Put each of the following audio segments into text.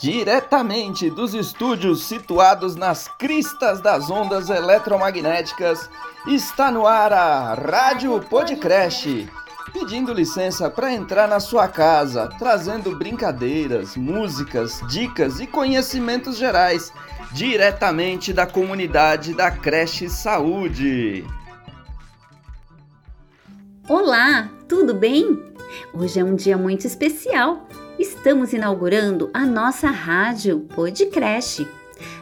Diretamente dos estúdios situados nas cristas das ondas eletromagnéticas, está no ar a Rádio Podcrash, pedindo licença para entrar na sua casa, trazendo brincadeiras, músicas, dicas e conhecimentos gerais, diretamente da comunidade da Creche Saúde. Olá, tudo bem? Hoje é um dia muito especial estamos inaugurando a nossa rádio Podcrash.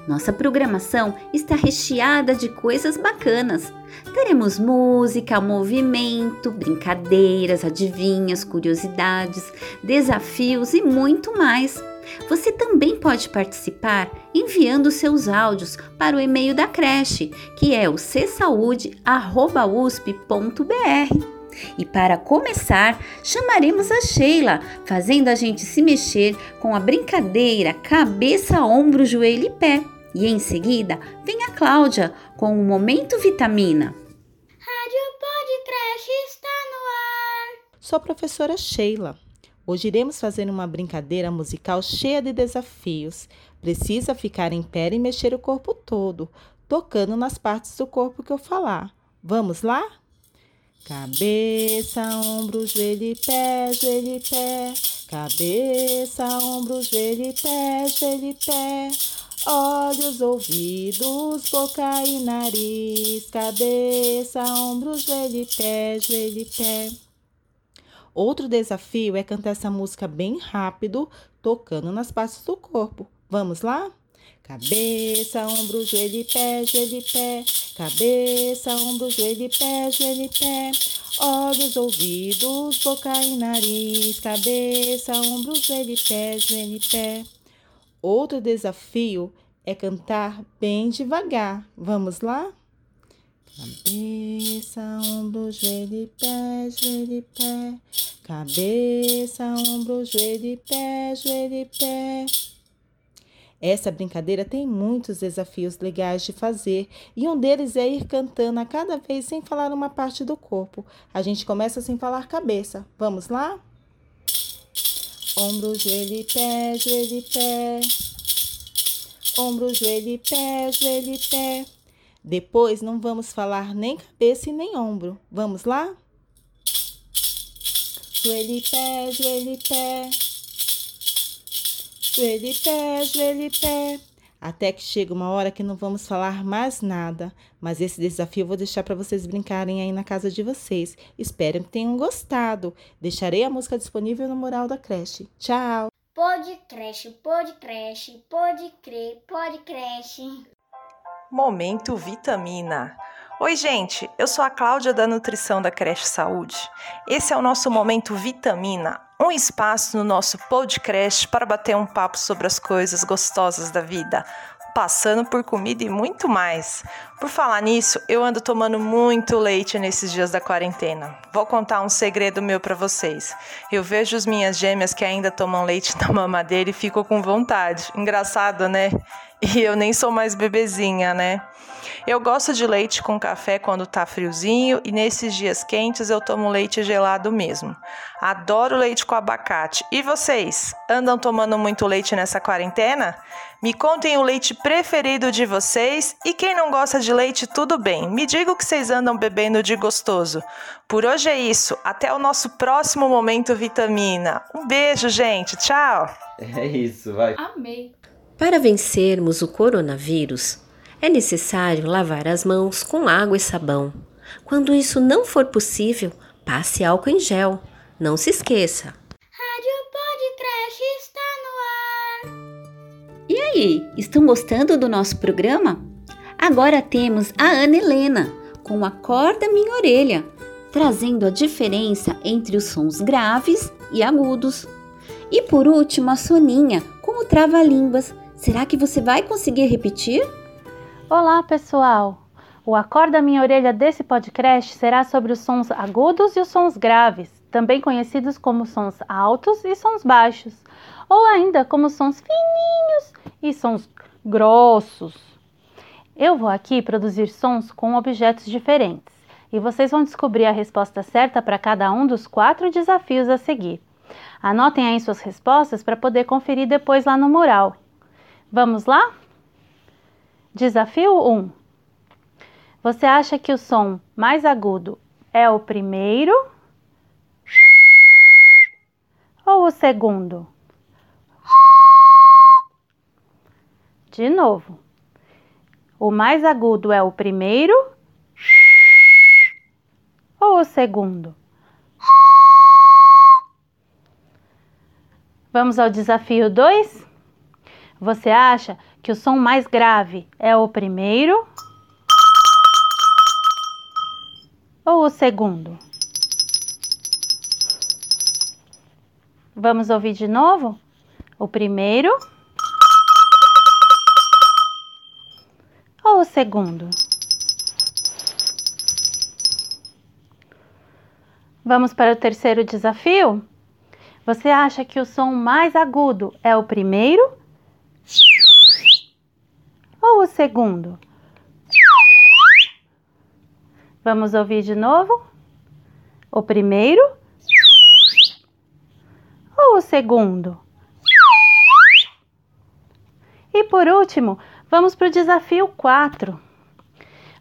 Nossa programação está recheada de coisas bacanas. Teremos música, movimento, brincadeiras, adivinhas, curiosidades, desafios e muito mais. Você também pode participar enviando seus áudios para o e-mail da creche, que é o csaude@usp.br. E para começar, chamaremos a Sheila, fazendo a gente se mexer com a brincadeira cabeça, ombro, joelho e pé. E em seguida, vem a Cláudia com o Momento Vitamina. Rádio Podcast está no ar. Sou a professora Sheila. Hoje iremos fazer uma brincadeira musical cheia de desafios. Precisa ficar em pé e mexer o corpo todo, tocando nas partes do corpo que eu falar. Vamos lá? Cabeça, ombro, joelho e pé, joelho e pé. Cabeça, ombro, joelho e pé, joelho e pé. Olhos, ouvidos, boca e nariz. Cabeça, ombro, joelho e pé, joelho e pé. Outro desafio é cantar essa música bem rápido, tocando nas partes do corpo. Vamos lá? Cabeça, ombro, joelho e pé, joelho e pé. Cabeça, ombro, joelho e pé, joelho e pé. Olhos, ouvidos, boca e nariz. Cabeça, ombro, joelho e pé, joelho e pé. Outro desafio é cantar bem devagar. Vamos lá? Cabeça, ombro, joelho e pé, joelho e pé. Cabeça, ombro, joelho e pé, joelho e pé. Essa brincadeira tem muitos desafios legais de fazer e um deles é ir cantando a cada vez sem falar uma parte do corpo. A gente começa sem falar cabeça. Vamos lá? Ombro, joelho e pé, joelho e pé. Ombro, joelho e pé, joelho e pé. Depois não vamos falar nem cabeça e nem ombro. Vamos lá? Joelho e pé, joelho e pé joelho e pé, joelho e pé. Até que chega uma hora que não vamos falar mais nada, mas esse desafio eu vou deixar para vocês brincarem aí na casa de vocês. Espero que tenham gostado. Deixarei a música disponível no mural da creche. Tchau! Pode creche, pode creche, pode crer, pode creche. Momento Vitamina. Oi, gente, eu sou a Cláudia da Nutrição da Creche Saúde. Esse é o nosso Momento Vitamina, um espaço no nosso podcast para bater um papo sobre as coisas gostosas da vida, passando por comida e muito mais. Por falar nisso, eu ando tomando muito leite nesses dias da quarentena. Vou contar um segredo meu para vocês. Eu vejo as minhas gêmeas que ainda tomam leite na mamadeira e fico com vontade. Engraçado, né? E eu nem sou mais bebezinha, né? Eu gosto de leite com café quando tá friozinho e nesses dias quentes eu tomo leite gelado mesmo. Adoro leite com abacate. E vocês? Andam tomando muito leite nessa quarentena? Me contem o leite preferido de vocês e quem não gosta de leite, tudo bem. Me diga o que vocês andam bebendo de gostoso. Por hoje é isso. Até o nosso próximo momento vitamina. Um beijo, gente. Tchau. É isso, vai. Amei. Para vencermos o coronavírus, é necessário lavar as mãos com água e sabão. Quando isso não for possível, passe álcool em gel. Não se esqueça. Rádio Podcast está no ar. E aí, estão gostando do nosso programa? Agora temos a Ana Helena com Acorda Minha Orelha, trazendo a diferença entre os sons graves e agudos. E por último, a Soninha com o trava-línguas. Será que você vai conseguir repetir? Olá, pessoal! O Acorda Minha Orelha desse podcast será sobre os sons agudos e os sons graves, também conhecidos como sons altos e sons baixos, ou ainda como sons fininhos e sons grossos. Eu vou aqui produzir sons com objetos diferentes e vocês vão descobrir a resposta certa para cada um dos quatro desafios a seguir. Anotem aí suas respostas para poder conferir depois lá no mural. Vamos lá? Desafio 1. Você acha que o som mais agudo é o primeiro ou o segundo? De novo. O mais agudo é o primeiro ou o segundo? Vamos ao desafio 2? Você acha que o som mais grave é o primeiro ou o segundo? Vamos ouvir de novo? O primeiro ou o segundo? Vamos para o terceiro desafio? Você acha que o som mais agudo é o primeiro segundo? Vamos ouvir de novo? O primeiro ou o segundo? E por último, vamos para o desafio 4.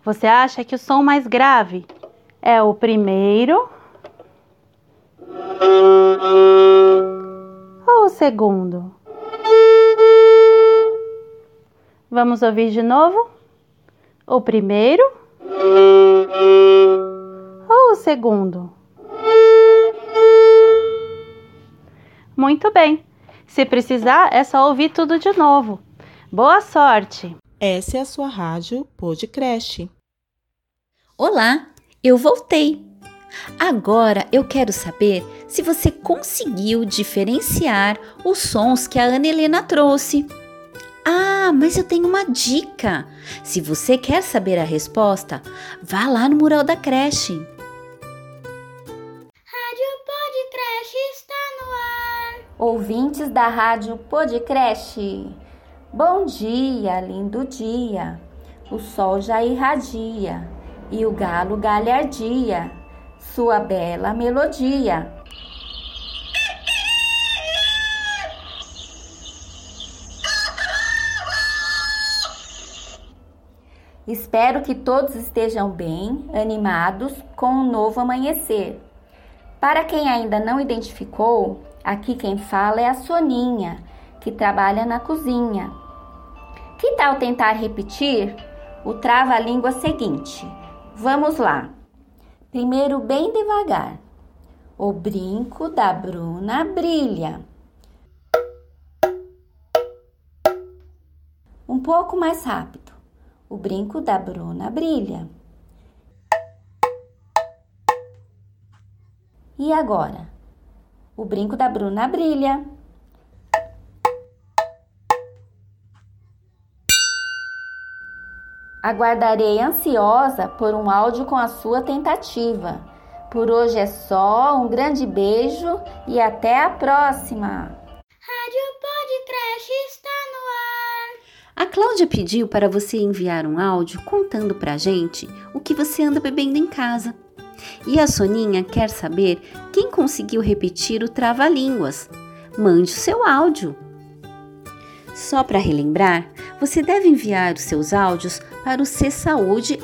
Você acha que o som mais grave é o primeiro ou o segundo? Vamos ouvir de novo? O primeiro ou o segundo? Muito bem. Se precisar, é só ouvir tudo de novo. Boa sorte! Essa é a sua rádio Podcreche. Olá, eu voltei. Agora eu quero saber se você conseguiu diferenciar os sons que a Ana Helena trouxe. Ah, mas eu tenho uma dica. Se você quer saber a resposta, vá lá no mural da creche. Rádio Podcast está no ar. Ouvintes da Rádio Podcreche, bom dia, lindo dia. O sol já irradia e o galo galhardia, sua bela melodia. Espero que todos estejam bem, animados com o um novo amanhecer. Para quem ainda não identificou, aqui quem fala é a Soninha, que trabalha na cozinha. Que tal tentar repetir o trava-língua seguinte? Vamos lá. Primeiro, bem devagar. O brinco da Bruna brilha. Um pouco mais rápido. O brinco da Bruna brilha. E agora? O brinco da Bruna brilha. Aguardarei ansiosa por um áudio com a sua tentativa. Por hoje é só, um grande beijo e até a próxima! Rádio Podcast está no ar. A Cláudia pediu para você enviar um áudio contando pra gente o que você anda bebendo em casa. E a Soninha quer saber quem conseguiu repetir o trava-línguas. Mande o seu áudio. Só para relembrar, você deve enviar os seus áudios para o csaude.usp.br.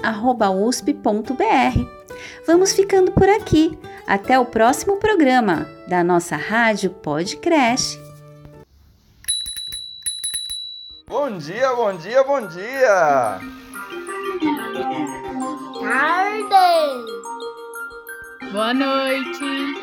Vamos ficando por aqui. Até o próximo programa da nossa rádio Podcrash. Bom dia, bom dia, bom dia! Tarde. Boa noite.